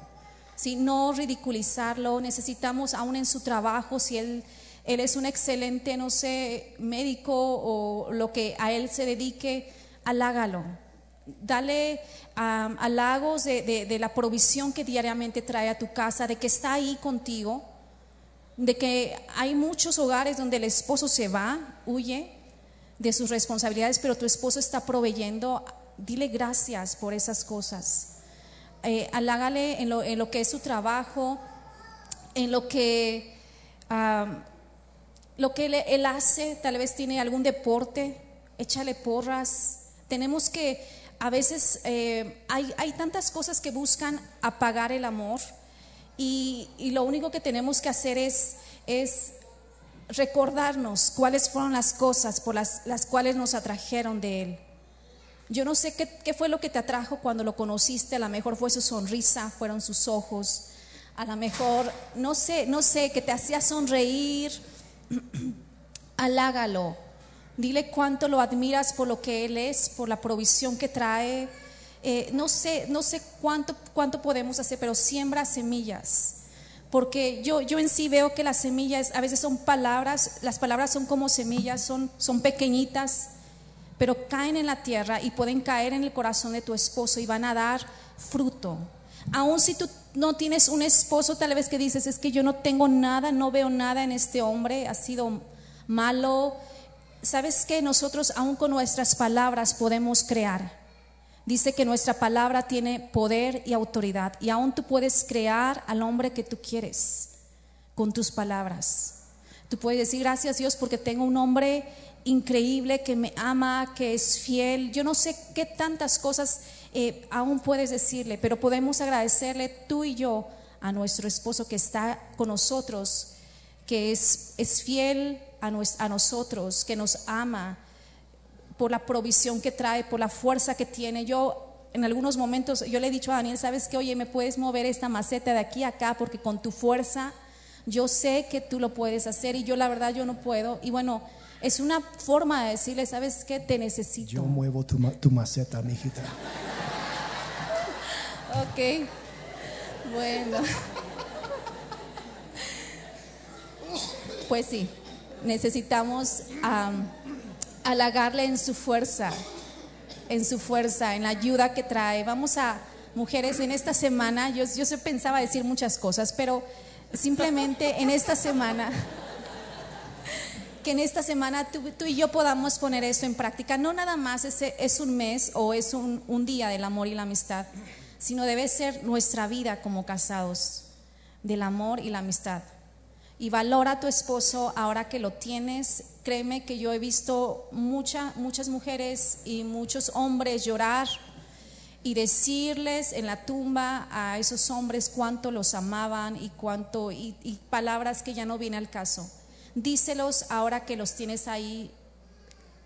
si no ridiculizarlo, necesitamos aún en su trabajo, si él, él es un excelente, no sé, médico o lo que a él se dedique, halágalo. Dale halagos de, la provisión que diariamente trae a tu casa, de que está ahí contigo, de que hay muchos hogares donde el esposo se va, huye de sus responsabilidades, pero tu esposo está proveyendo. Dile gracias por esas cosas. Eh, halágale en lo, que es su trabajo, en lo que, lo que él hace, tal vez tiene algún deporte, échale porras, tenemos que, a veces eh, hay, tantas cosas que buscan apagar el amor Y, lo único que tenemos que hacer es, recordarnos cuáles fueron las cosas por las, cuales nos atrajeron de Él. Yo no sé qué, fue lo que te atrajo cuando lo conociste, a lo mejor fue su sonrisa, fueron sus ojos, a lo mejor, no sé, no sé, que te hacía sonreír, (clears throat) halágalo, dile cuánto lo admiras por lo que Él es, por la provisión que trae. Eh, no sé, no sé cuánto, cuánto podemos hacer, pero siembra semillas. Porque yo, yo en sí veo que las semillas a veces son palabras, las palabras son como semillas, son, son pequeñitas, pero caen en la tierra y pueden caer en el corazón de tu esposo y van a dar fruto. Aun si tú no tienes un esposo, tal vez que dices, es que yo no tengo nada, no veo nada en este hombre, ha sido malo. ¿Sabes que Nosotros aún con nuestras palabras podemos crear. Dice que nuestra palabra tiene poder y autoridad y aún tú puedes crear al hombre que tú quieres con tus palabras. Tú puedes decir gracias Dios porque tengo un hombre increíble que me ama, que es fiel. Yo no sé qué tantas cosas eh, aún puedes decirle, pero podemos agradecerle tú y yo a nuestro esposo que está con nosotros, que es, es fiel a, a nosotros, que nos ama por la provisión que trae, por la fuerza que tiene. Yo en algunos momentos, yo le he dicho a Daniel, sabes que, oye, me puedes mover esta maceta de aquí a acá porque con tu fuerza yo sé que tú lo puedes hacer y yo la verdad yo no puedo. Y bueno, es una forma de decirle, ¿sabes qué? Te necesito. Yo muevo tu, tu maceta, mijita. ok. Bueno. (laughs) Pues sí, necesitamos halagarle en su fuerza, en su fuerza, en la ayuda que trae. Vamos a, mujeres, en esta semana, yo, yo pensaba decir muchas cosas, pero simplemente en esta semana que en esta semana tú, y yo podamos poner esto en práctica. No nada más es, es un mes o es un, un día del amor y la amistad, sino debe ser nuestra vida como casados, del amor y la amistad. Y valora a tu esposo ahora que lo tienes. Créeme que yo he visto mucha, muchas mujeres y muchos hombres llorar y decirles en la tumba a esos hombres cuánto los amaban y cuánto y, y palabras que ya no viene al caso díselos ahora que los tienes ahí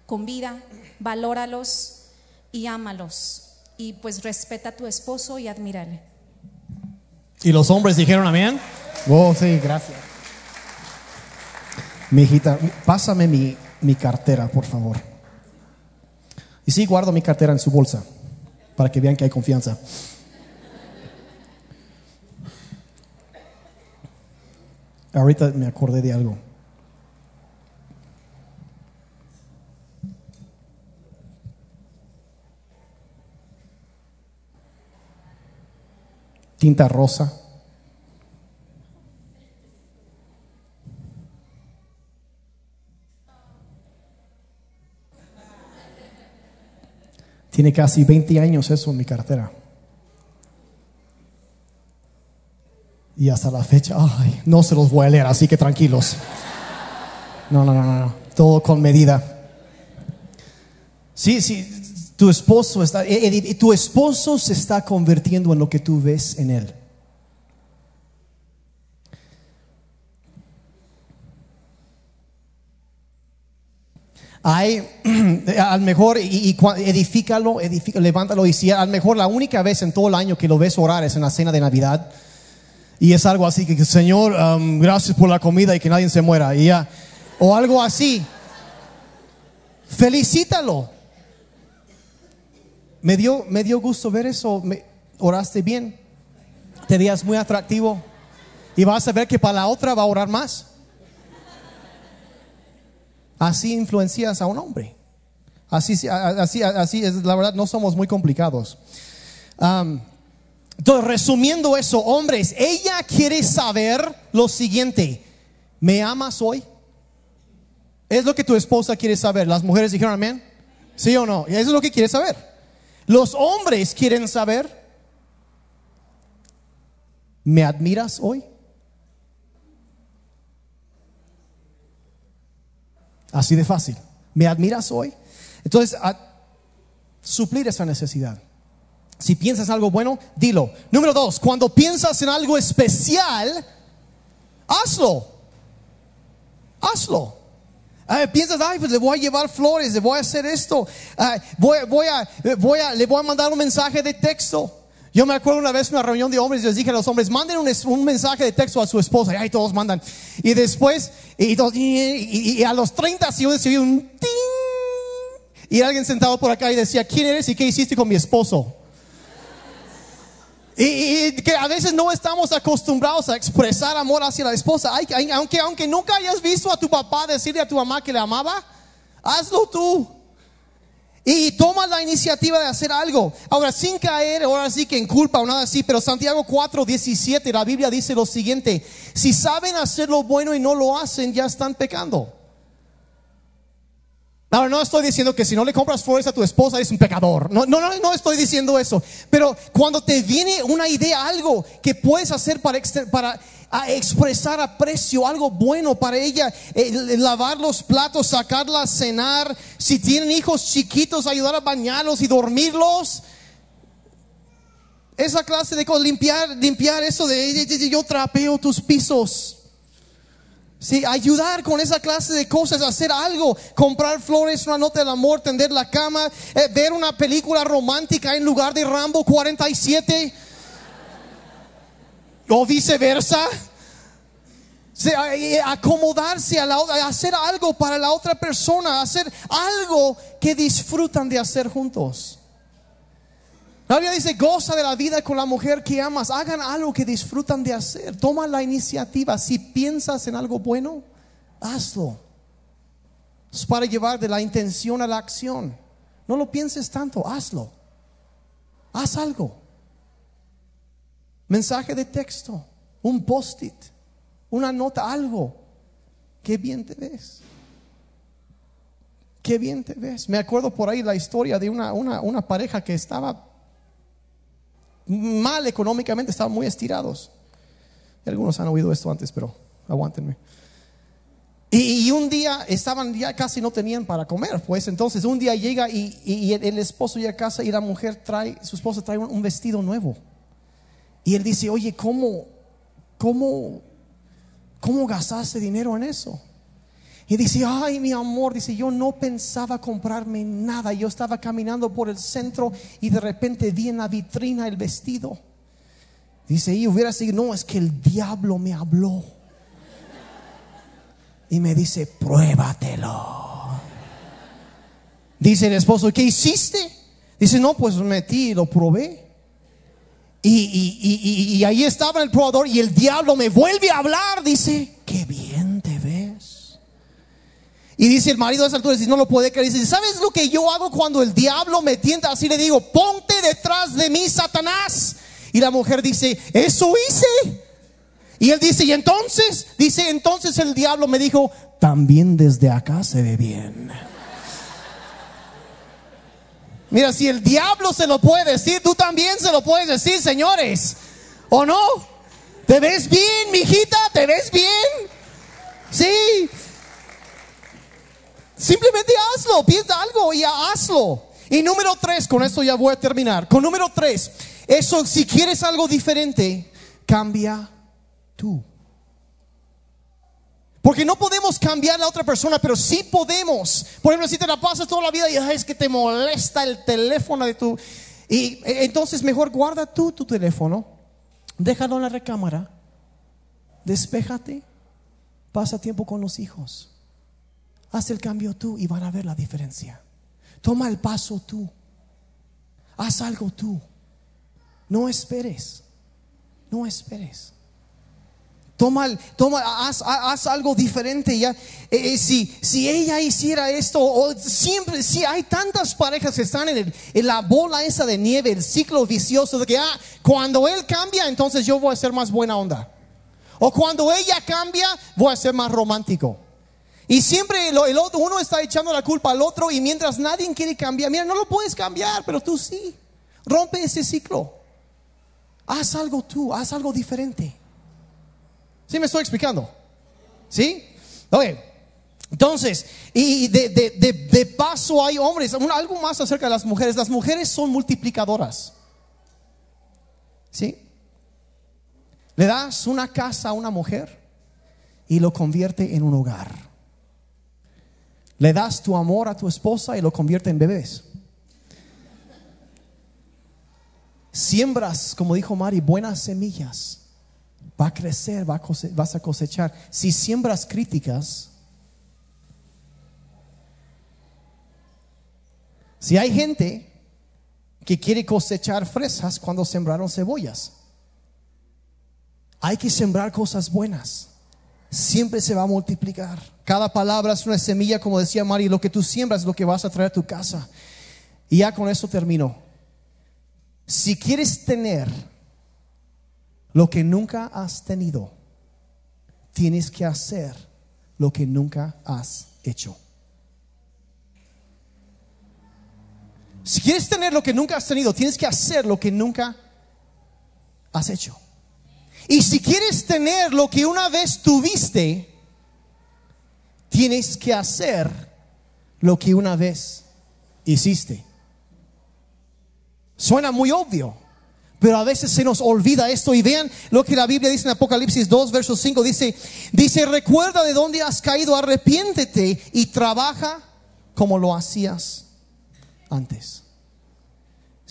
con vida, valóralos y ámalos. Y pues respeta a tu esposo y admírale. ¿Y los hombres dijeron amén? Oh, sí, gracias. Mi hijita, pásame mi, mi cartera, por favor. Y sí, guardo mi cartera en su bolsa, para que vean que hay confianza. Ahorita me acordé de algo. tinta rosa. Tiene casi 20 años eso en mi cartera. Y hasta la fecha, ay, no se los voy a leer, así que tranquilos. No, no, no, no, todo con medida. Sí, sí, tu esposo está, eh, eh, tu esposo se está convirtiendo en lo que tú ves en él. Hay, (clears throat) al mejor, y, edifícalo, levántalo y si al mejor la única vez en todo el año que lo ves orar es en la cena de Navidad y es algo así que Señor, um, gracias por la comida y que nadie se muera y ya, o algo así, felicítalo. Me dio, me dio gusto ver eso. Me, oraste bien. Te días muy atractivo. Y vas a ver que para la otra va a orar más. Así influencias a un hombre. Así, así, así es, la verdad, no somos muy complicados. entonces, resumiendo eso, hombres, ella quiere saber lo siguiente. ¿Me amas hoy? Es lo que tu esposa quiere saber. Las mujeres dijeron amén. ¿Sí o no? Eso es lo que quiere saber. Los hombres quieren saber, ¿me admiras hoy? Así de fácil. ¿Me admiras hoy? Entonces, suplir esa necesidad. Si piensas en algo bueno, dilo. Número dos, cuando piensas en algo especial, hazlo. Hazlo. Ah, piensas, ay, pues le voy a llevar flores, le voy a hacer esto, ah, voy, a, voy a, le voy a mandar un mensaje de texto. Yo me acuerdo una vez en una reunión de hombres, les dije a los hombres, manden un, mensaje de texto a su esposa, y ahí todos mandan. Y después, y, a los 30 segundos se un ting, y alguien sentado por acá y decía, ¿quién eres y qué hiciste con mi esposo? Y, que a veces no estamos acostumbrados a expresar amor hacia la esposa. aunque, aunque nunca hayas visto a tu papá decirle a tu mamá que le amaba, hazlo tú. Y toma la iniciativa de hacer algo. Ahora, sin caer, ahora sí que en culpa o nada así, pero Santiago 4, 17, la Biblia dice lo siguiente: si saben hacer lo bueno y no lo hacen, ya están pecando. No estoy diciendo que si no le compras flores a tu esposa eres un pecador. No, no, no, no estoy diciendo eso. Pero cuando te viene una idea, algo que puedes hacer para, para expresar aprecio, algo bueno para ella, eh, lavar los platos, sacarla a cenar, si tienen hijos chiquitos, ayudar a bañarlos y dormirlos. Esa clase de cosas, limpiar, limpiar eso de yo trapeo tus pisos. Sí, ayudar con esa clase de cosas, hacer algo, comprar flores, una nota del amor, tender la cama, eh, ver una película romántica en lugar de Rambo 47 o viceversa. Eh, acomodarse a la hacer algo para la otra persona, hacer algo que disfrutan de hacer juntos. La Biblia dice, goza de la vida con la mujer que amas. Hagan algo que disfrutan de hacer. Toma la iniciativa. Si piensas en algo bueno, hazlo. Es para llevar de la intención a la acción. No lo pienses tanto, hazlo. Haz algo. Mensaje de texto, un post-it, una nota, algo. Qué bien te ves. Qué bien te ves. Me acuerdo por ahí la historia de una, una, una pareja que estaba mal económicamente, estaban muy estirados. Algunos han oído esto antes, pero aguántenme. Y, un día estaban, ya casi no tenían para comer, pues entonces un día llega y, el, esposo llega a casa y la mujer trae, su esposa trae un, vestido nuevo. Y él dice, oye, ¿cómo, cómo, cómo gastaste dinero en eso? Y dice, ay mi amor, dice, yo no pensaba comprarme nada. Yo estaba caminando por el centro y de repente vi en la vitrina el vestido. Dice, y hubiera seguido, no, es que el diablo me habló. Y me dice, pruébatelo. Dice el esposo, ¿qué hiciste? Dice, no, pues metí y lo probé. Y, y ahí estaba el probador y el diablo me vuelve a hablar. Dice, qué bien. Y dice el marido de esa altura, dice, no lo puede creer. Dice, ¿sabes lo que yo hago cuando el diablo me tienta? Así le digo, ponte detrás de mí, Satanás. Y la mujer dice, eso hice. Y él dice, y entonces, dice, entonces el diablo me dijo, también desde acá se ve bien. Mira, si el diablo se lo puede decir, tú también se lo puedes decir, señores. ¿O no? ¿Te ves bien, mijita? ¿Te ves bien? Sí. Simplemente hazlo, piensa algo y hazlo. Y número tres, con esto ya voy a terminar. Con número tres, eso, si quieres algo diferente, cambia tú. Porque no podemos cambiar a la otra persona, pero sí podemos. Por ejemplo, si te la pasas toda la vida y es que te molesta el teléfono de tu... Y e, entonces mejor guarda tú tu teléfono, déjalo en la recámara, despéjate, pasa tiempo con los hijos. Haz el cambio tú y van a ver la diferencia. Toma el paso tú. Haz algo tú. No esperes. No esperes. Toma, toma haz, algo diferente ya. Eh, eh, si, si ella hiciera esto, o siempre, si hay tantas parejas que están en, en, la bola esa de nieve, el ciclo vicioso de que ah, cuando él cambia, entonces yo voy a ser más buena onda. O cuando ella cambia, voy a ser más romántico. Y siempre el, otro, uno está echando la culpa al otro y mientras nadie quiere cambiar, mira, no lo puedes cambiar, pero tú sí. Rompe ese ciclo. Haz algo tú, haz algo diferente. ¿Sí me estoy explicando? ¿Sí? Oye, entonces, y de, de, de, paso hay hombres, algo más acerca de las mujeres. Las mujeres son multiplicadoras. ¿Sí? Le das una casa a una mujer y lo convierte en un hogar. Le das tu amor a tu esposa y lo convierte en bebés. Siembras, como dijo Mari, buenas semillas. Va a crecer, va a vas a cosechar. Si siembras críticas, si hay gente que quiere cosechar fresas cuando sembraron cebollas, hay que sembrar cosas buenas. Siempre se va a multiplicar. Cada palabra es una semilla, como decía Mari, lo que tú siembras es lo que vas a traer a tu casa. Y ya con eso termino. Si quieres tener lo que nunca has tenido, tienes que hacer lo que nunca has hecho. Si quieres tener lo que nunca has tenido, tienes que hacer lo que nunca has hecho. Y si quieres tener lo que una vez tuviste, tienes que hacer lo que una vez hiciste. Suena muy obvio, pero a veces se nos olvida esto y vean lo que la Biblia dice en Apocalipsis 2, verso 5, dice, dice, recuerda de dónde has caído, arrepiéntete y trabaja como lo hacías antes.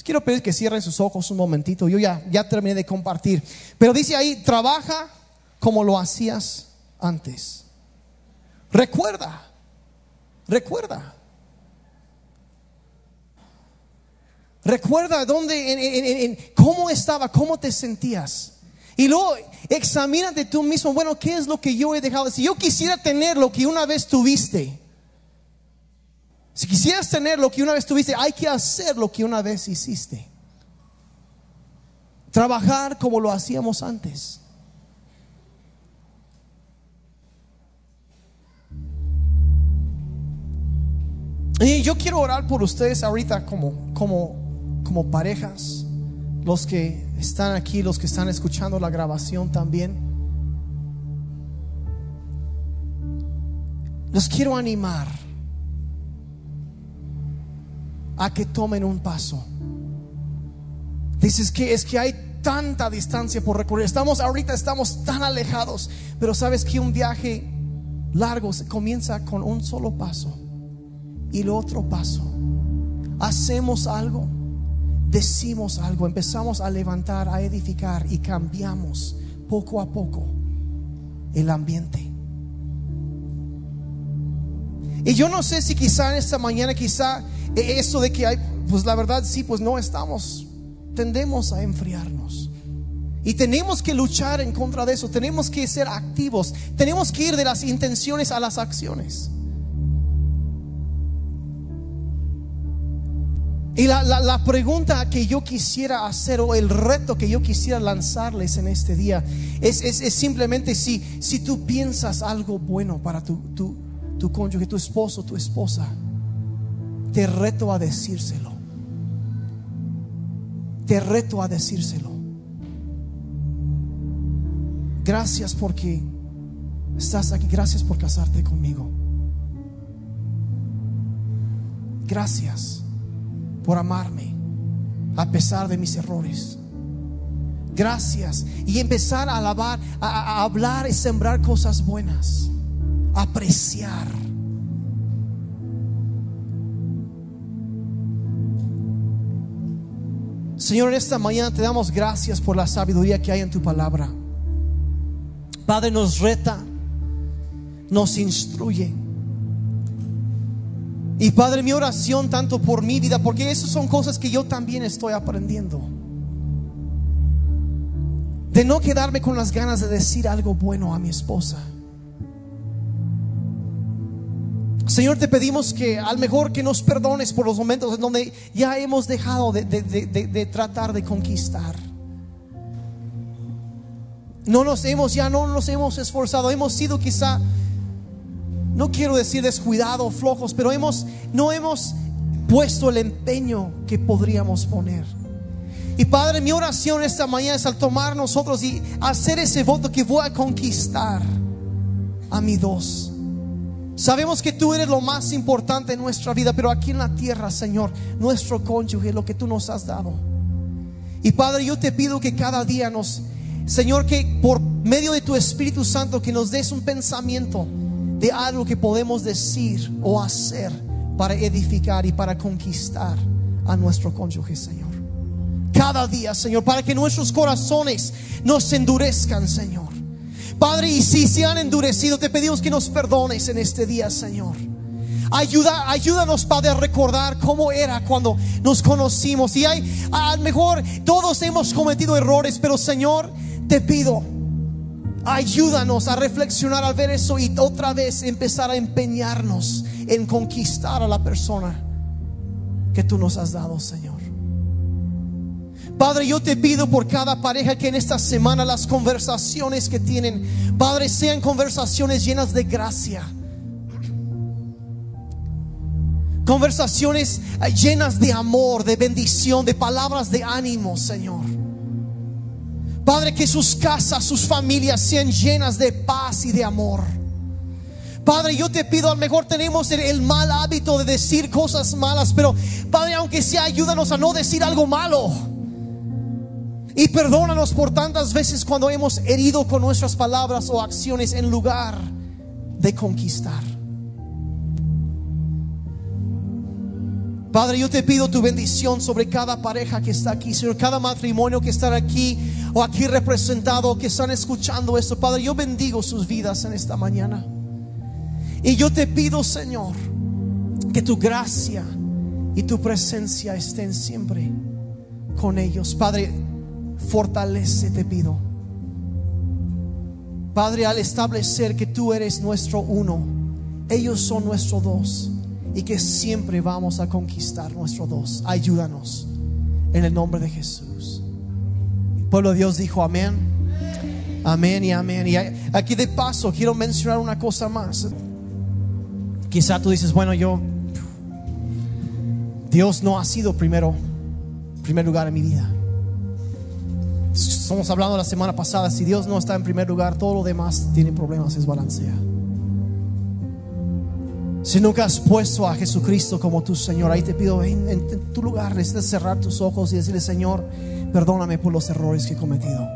Quiero pedir que cierren sus ojos un momentito, yo ya, ya terminé de compartir, pero dice ahí, trabaja como lo hacías antes. Recuerda, recuerda. Recuerda dónde, cómo estaba, cómo te sentías. Y luego examínate tú mismo, bueno, ¿qué es lo que yo he dejado? Si yo quisiera tener lo que una vez tuviste, si quisieras tener lo que una vez tuviste, hay que hacer lo que una vez hiciste. Trabajar como lo hacíamos antes. Y yo quiero orar por ustedes ahorita como, como como parejas, los que están aquí, los que están escuchando la grabación también. Los quiero animar a que tomen un paso. Dices que es que hay tanta distancia por recorrer. Estamos ahorita estamos tan alejados, pero sabes que un viaje largo comienza con un solo paso y el otro paso. Hacemos algo decimos algo, empezamos a levantar, a edificar y cambiamos poco a poco el ambiente. Y yo no sé si quizá en esta mañana, quizá eso de que hay, pues la verdad sí, pues no estamos, tendemos a enfriarnos. Y tenemos que luchar en contra de eso, tenemos que ser activos, tenemos que ir de las intenciones a las acciones. Y la, pregunta que yo quisiera hacer o el reto que yo quisiera lanzarles en este día es, simplemente si, si tú piensas algo bueno para tu, tu, tu cónyuge, tu esposo, tu esposa, te reto a decírselo. Te reto a decírselo. Gracias porque estás aquí. Gracias por casarte conmigo. Gracias por amarme a pesar de mis errores. Gracias. Y empezar a alabar, a, hablar y sembrar cosas buenas. Apreciar. Señor, en esta mañana te damos gracias por la sabiduría que hay en tu palabra. Padre nos reta, nos instruye y Padre, mi oración tanto por mi vida, porque esas son cosas que yo también estoy aprendiendo. De no quedarme con las ganas de decir algo bueno a mi esposa. Señor, te pedimos que al mejor que nos perdones por los momentos en donde ya hemos dejado de, de tratar de conquistar. No nos hemos, ya no nos hemos esforzado, hemos sido quizá no quiero decir descuidado, flojos, pero hemos, no hemos puesto el empeño que podríamos poner. Y Padre, mi oración esta mañana es al tomar nosotros y hacer ese voto que voy a conquistar a mi dos. Sabemos que tú eres lo más importante en nuestra vida, pero aquí en la tierra, Señor, nuestro cónyuge, lo que tú nos has dado. Y Padre, yo te pido que cada día nos, Señor, que por medio de tu Espíritu Santo, que nos des un pensamiento de algo que podemos decir o hacer para edificar y para conquistar a nuestro cónyuge, Señor. Cada día, Señor, para que nuestros corazones no se endurezcan, Señor. Padre, y si se han endurecido, te pedimos que nos perdones en este día, Señor. Ayuda, ayúdanos, Padre, a recordar cómo era cuando nos conocimos. Y hay, a lo mejor todos hemos cometido errores, pero Señor, te pido, ayúdanos a reflexionar al ver eso y otra vez empezar a empeñarnos en conquistar a la persona que tú nos has dado, Señor. Padre, yo te pido por cada pareja que en esta semana las conversaciones que tienen, Padre, sean conversaciones llenas de gracia. Conversaciones llenas de amor, de bendición, de palabras de ánimo, Señor. Padre, que sus casas, sus familias sean llenas de paz y de amor. Padre, yo te pido, a lo mejor tenemos el, mal hábito de decir cosas malas, pero Padre, aunque sea, ayúdanos a no decir algo malo. Y perdónanos por tantas veces cuando hemos herido con nuestras palabras o acciones en lugar de conquistar. Padre, yo te pido tu bendición sobre cada pareja que está aquí, Señor, cada matrimonio que está aquí o aquí representado, que están escuchando esto. Padre, yo bendigo sus vidas en esta mañana. Y yo te pido, Señor, que tu gracia y tu presencia estén siempre con ellos. Padre, fortalece, te pido. Padre, al establecer que tú eres nuestro uno, ellos son nuestro dos y que siempre vamos a conquistar nuestro dos. Ayúdanos en el nombre de Jesús. El pueblo de Dios dijo amén. Amén y amén. Y aquí de paso quiero mencionar una cosa más. Quizá tú dices, bueno, yo, Dios no ha sido primero, primer lugar en mi vida. Estamos hablando la semana pasada, si Dios no está en primer lugar, todo lo demás tiene problemas, es balancea. Si nunca has puesto a Jesucristo como tu Señor, ahí te pido, en, en tu lugar, necesitas cerrar tus ojos y decirle, Señor, perdóname por los errores que he cometido.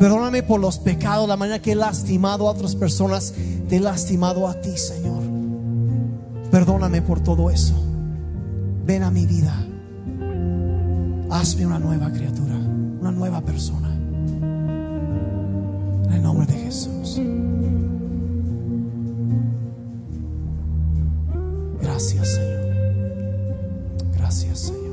Perdóname por los pecados, la manera que he lastimado a otras personas, te he lastimado a ti, Señor. Perdóname por todo eso. Ven a mi vida. Hazme una nueva criatura, una nueva persona. En el nombre de Jesús. Gracias, Señor. Gracias, Señor.